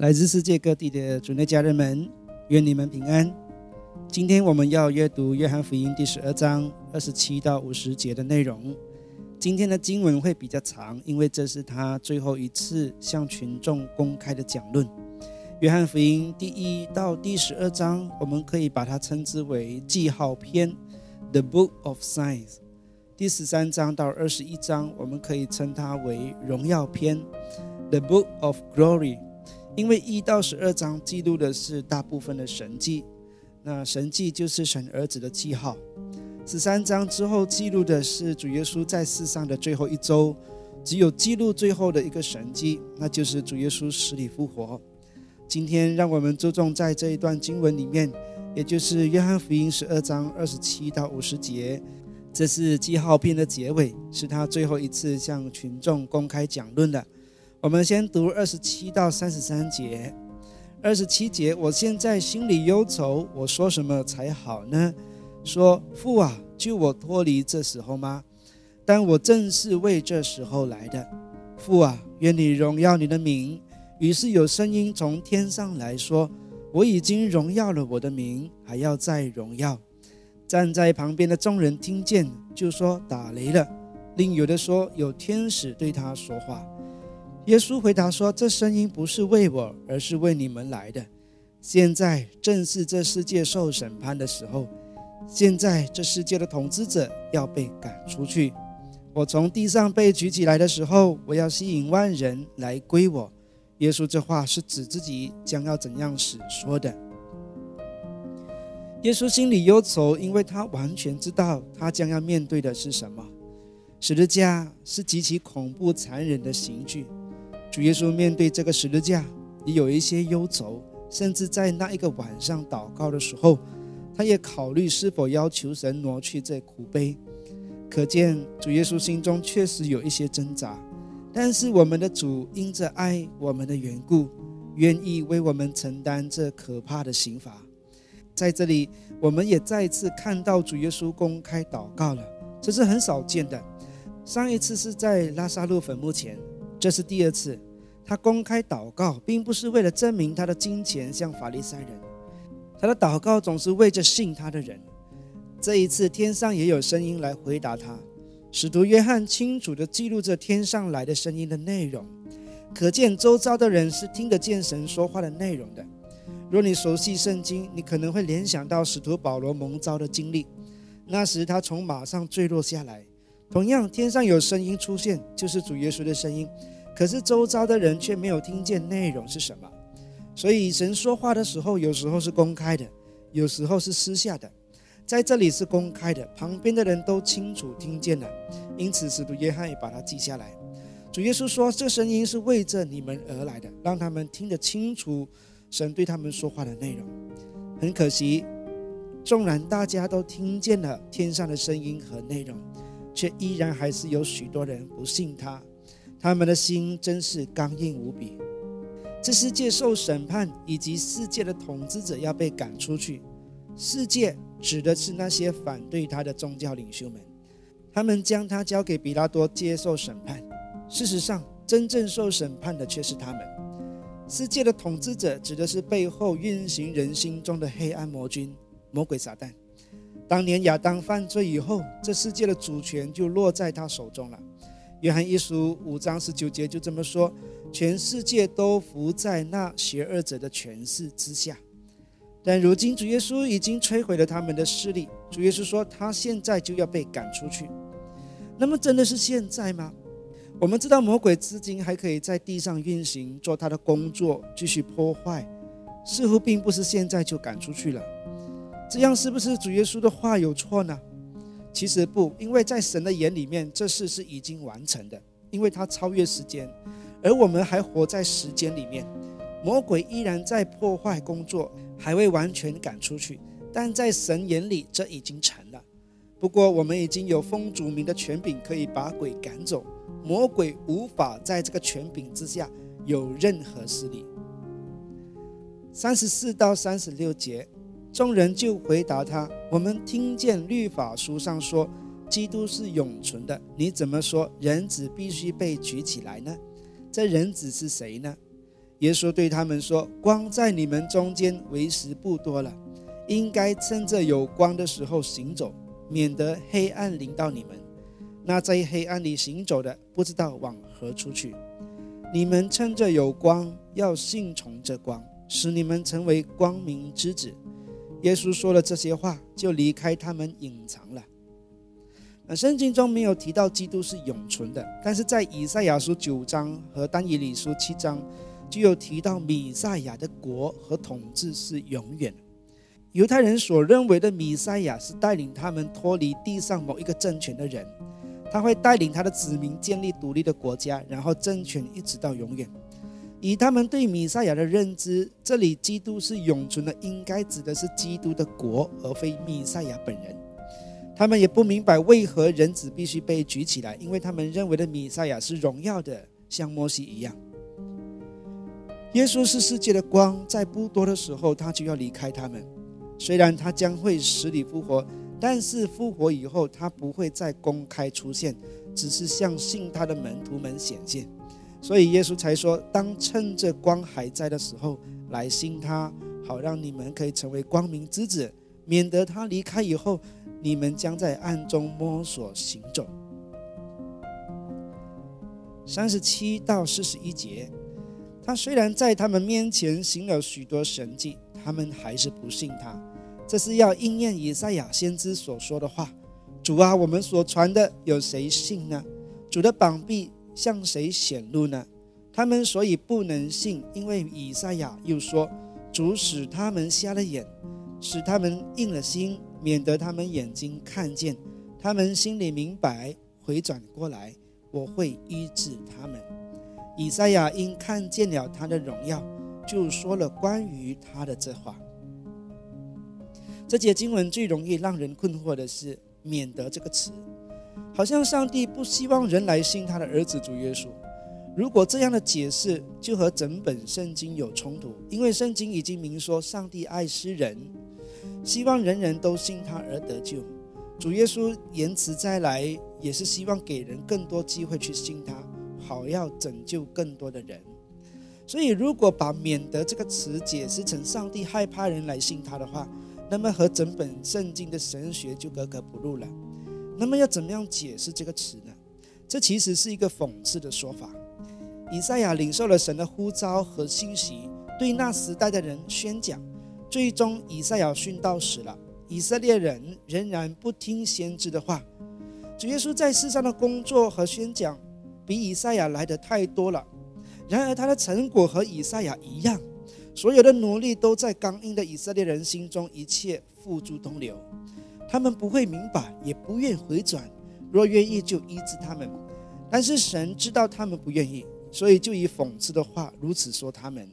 来自世界各地的主内家人们，愿你们平安。今天我们要阅读约翰福音第十二章二十七到五十节的内容。今天的经文会比较长，因为这是他最后一次向群众公开的讲论。约翰福音第一到第十二章，我们可以把它称之为记号篇 （The Book of Signs）。第十三章到二十一章，我们可以称它为荣耀篇 （The Book of Glory）。因为一到十二章记录的是大部分的神迹，那神迹就是神儿子的记号。十三章之后记录的是主耶稣在世上的最后一周，只有记录最后的一个神迹，那就是主耶稣死里复活。今天让我们注重在这一段经文里面，也就是约翰福音十二章二十七到五十节，这是记号篇的结尾，是他最后一次向群众公开讲论的。我们先读二十七到三十三节。二十七节，我现在心里忧愁，我说什么才好呢？说父啊，救我脱离这时候吗？但我正是为这时候来的。父啊，愿你荣耀你的名。于是有声音从天上来说：“我已经荣耀了我的名，还要再荣耀。”站在旁边的众人听见，就说：“打雷了。”另有的说：“有天使对他说话。”耶稣回答说：“这声音不是为我，而是为你们来的。现在正是这世界受审判的时候。现在这世界的统治者要被赶出去。我从地上被举起来的时候，我要吸引万人来归我。”耶稣这话是指自己将要怎样死说的。耶稣心里忧愁，因为他完全知道他将要面对的是什么。十字架是极其恐怖、残忍的刑具。主耶稣面对这个十字架，也有一些忧愁，甚至在那一个晚上祷告的时候，他也考虑是否要求神挪去这苦悲。可见主耶稣心中确实有一些挣扎。但是我们的主因着爱我们的缘故，愿意为我们承担这可怕的刑罚。在这里，我们也再次看到主耶稣公开祷告了，这是很少见的。上一次是在拉萨路坟墓前，这是第二次。他公开祷告，并不是为了证明他的金钱像法利赛人，他的祷告总是为着信他的人。这一次，天上也有声音来回答他。使徒约翰清楚地记录着天上来的声音的内容，可见周遭的人是听得见神说话的内容的。若你熟悉圣经，你可能会联想到使徒保罗蒙召的经历。那时他从马上坠落下来，同样天上有声音出现，就是主耶稣的声音。可是周遭的人却没有听见内容是什么。所以神说话的时候，有时候是公开的，有时候是私下的。在这里是公开的，旁边的人都清楚听见了，因此使徒约翰也把它记下来。主耶稣说：“这声音是为着你们而来的，让他们听得清楚神对他们说话的内容。”很可惜，纵然大家都听见了天上的声音和内容，却依然还是有许多人不信他，他们的心真是刚硬无比。这世界受审判，以及世界的统治者要被赶出去。世界。指的是那些反对他的宗教领袖们，他们将他交给比拉多接受审判。事实上，真正受审判的却是他们。世界的统治者指的是背后运行人心中的黑暗魔君——魔鬼撒旦。当年亚当犯罪以后，这世界的主权就落在他手中了。约翰一书五章十九节就这么说：全世界都伏在那邪恶者的权势之下。但如今主耶稣已经摧毁了他们的势力。主耶稣说，他现在就要被赶出去。那么，真的是现在吗？我们知道魔鬼至今还可以在地上运行，做他的工作，继续破坏。似乎并不是现在就赶出去了。这样是不是主耶稣的话有错呢？其实不，因为在神的眼里面，这事是已经完成的，因为他超越时间，而我们还活在时间里面。魔鬼依然在破坏工作，还未完全赶出去，但在神眼里这已经成了。不过我们已经有封主名的权柄，可以把鬼赶走，魔鬼无法在这个权柄之下有任何势力。三十四到三十六节，众人就回答他：“我们听见律法书上说，基督是永存的，你怎么说人子必须被举起来呢？这人子是谁呢？”耶稣对他们说：“光在你们中间为时不多了，应该趁着有光的时候行走，免得黑暗临到你们。那在黑暗里行走的，不知道往何处去。你们趁着有光，要信从这光，使你们成为光明之子。”耶稣说了这些话，就离开他们，隐藏了。那圣经中没有提到基督是永存的，但是在以赛亚书九章和但以理书七章。就有提到米赛亚的国和统治是永远。犹太人所认为的米赛亚是带领他们脱离地上某一个政权的人，他会带领他的子民建立独立的国家，然后政权一直到永远。以他们对米赛亚的认知，这里基督是永存的，应该指的是基督的国，而非米赛亚本人。他们也不明白为何人子必须被举起来，因为他们认为的米赛亚是荣耀的，像摩西一样。耶稣是世界的光，在不多的时候，他就要离开他们。虽然他将会死里复活，但是复活以后，他不会再公开出现，只是向信他的门徒们显现。所以耶稣才说：“当趁着光还在的时候来信他，好让你们可以成为光明之子，免得他离开以后，你们将在暗中摸索行走。”三十七到四十一节。他虽然在他们面前行了许多神迹，他们还是不信他。这是要应验以赛亚先知所说的话：“主啊，我们所传的有谁信呢？主的膀臂向谁显露呢？”他们所以不能信，因为以赛亚又说：“主使他们瞎了眼，使他们硬了心，免得他们眼睛看见，他们心里明白，回转过来，我会医治他们。”以赛亚因看见了他的荣耀，就说了关于他的这话。这节经文最容易让人困惑的是“免得”这个词，好像上帝不希望人来信他的儿子主耶稣。如果这样的解释，就和整本圣经有冲突，因为圣经已经明说上帝爱世人，希望人人都信他而得救。主耶稣言辞再来，也是希望给人更多机会去信他。好，要拯救更多的人。所以，如果把“免得”这个词解释成上帝害怕人来信他的话，那么和整本圣经的神学就格格不入了。那么，要怎么样解释这个词呢？这其实是一个讽刺的说法。以赛亚领受了神的呼召和信息，对那时代的人宣讲。最终，以赛亚殉道死了，以色列人仍然不听先知的话。主耶稣在世上的工作和宣讲。比以赛亚来的太多了，然而他的成果和以赛亚一样，所有的努力都在刚硬的以色列人心中一切付诸东流，他们不会明白，也不愿回转。若愿意就医治他们，但是神知道他们不愿意，所以就以讽刺的话如此说他们。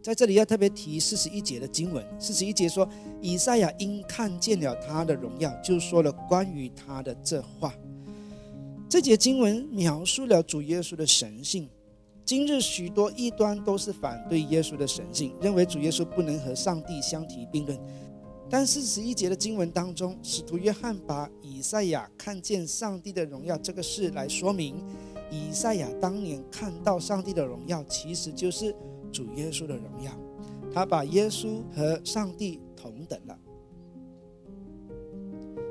在这里要特别提四十一节的经文，四十一节说以赛亚因看见了他的荣耀，就说了关于他的这话。这节经文描述了主耶稣的神性。今日许多异端都是反对耶稣的神性，认为主耶稣不能和上帝相提并论。但四十一节的经文当中，使徒约翰把以赛亚看见上帝的荣耀这个事来说明，以赛亚当年看到上帝的荣耀，其实就是主耶稣的荣耀。他把耶稣和上帝同等了。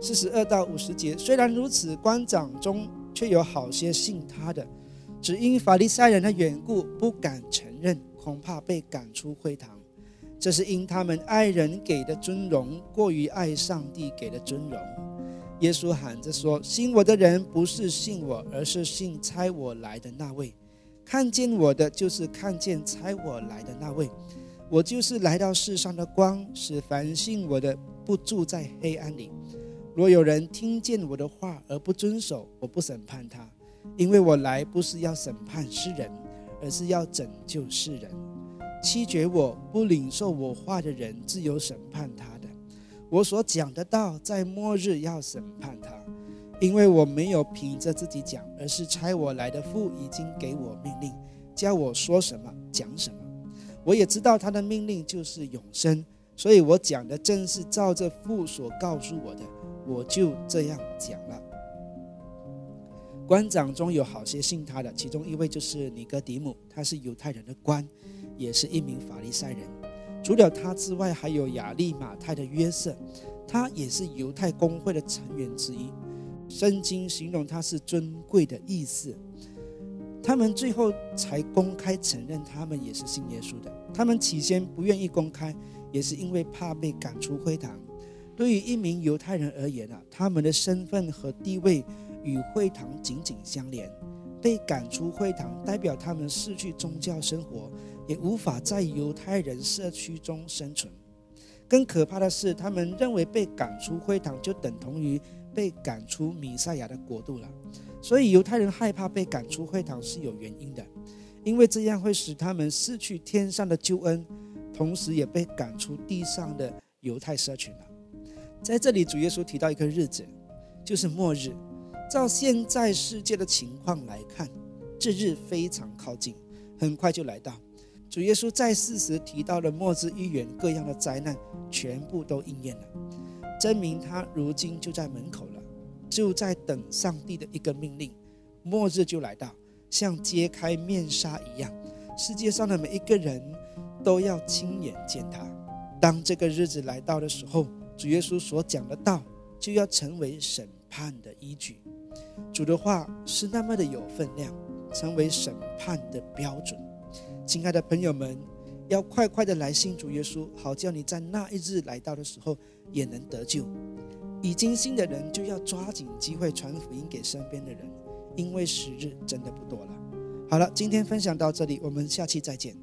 四十二到五十节，虽然如此，官长中。却有好些信他的，只因法利赛人的缘故不敢承认，恐怕被赶出会堂。这是因他们爱人给的尊荣过于爱上帝给的尊荣。耶稣喊着说：“信我的人不是信我，而是信差我来的那位。看见我的，就是看见差我来的那位。我就是来到世上的光，使凡信我的不住在黑暗里。”若有人听见我的话而不遵守，我不审判他，因为我来不是要审判世人，而是要拯救世人。七绝我不领受我话的人，自有审判他的。我所讲的道，在末日要审判他，因为我没有凭着自己讲，而是差我来的父已经给我命令，叫我说什么讲什么。我也知道他的命令就是永生，所以我讲的正是照着父所告诉我的。我就这样讲了。官长中有好些信他的，其中一位就是尼哥底母，他是犹太人的官，也是一名法利赛人。除了他之外，还有亚利马泰的约瑟，他也是犹太公会的成员之一。圣经形容他是尊贵的意思。他们最后才公开承认，他们也是信耶稣的。他们起先不愿意公开，也是因为怕被赶出会堂。对于一名犹太人而言啊，他们的身份和地位与会堂紧紧相连。被赶出会堂，代表他们失去宗教生活，也无法在犹太人社区中生存。更可怕的是，他们认为被赶出会堂就等同于被赶出弥赛亚的国度了。所以，犹太人害怕被赶出会堂是有原因的，因为这样会使他们失去天上的救恩，同时也被赶出地上的犹太社群了。在这里，主耶稣提到一个日子，就是末日。照现在世界的情况来看，这日非常靠近，很快就来到。主耶稣在世时提到的末日预言，各样的灾难全部都应验了，证明他如今就在门口了，就在等上帝的一个命令，末日就来到，像揭开面纱一样，世界上的每一个人都要亲眼见他。当这个日子来到的时候，主耶稣所讲的道就要成为审判的依据。主的话是那么的有分量，成为审判的标准。亲爱的朋友们，要快快的来信主耶稣，好叫你在那一日来到的时候也能得救。已经信的人就要抓紧机会传福音给身边的人，因为时日真的不多了。好了，今天分享到这里，我们下期再见。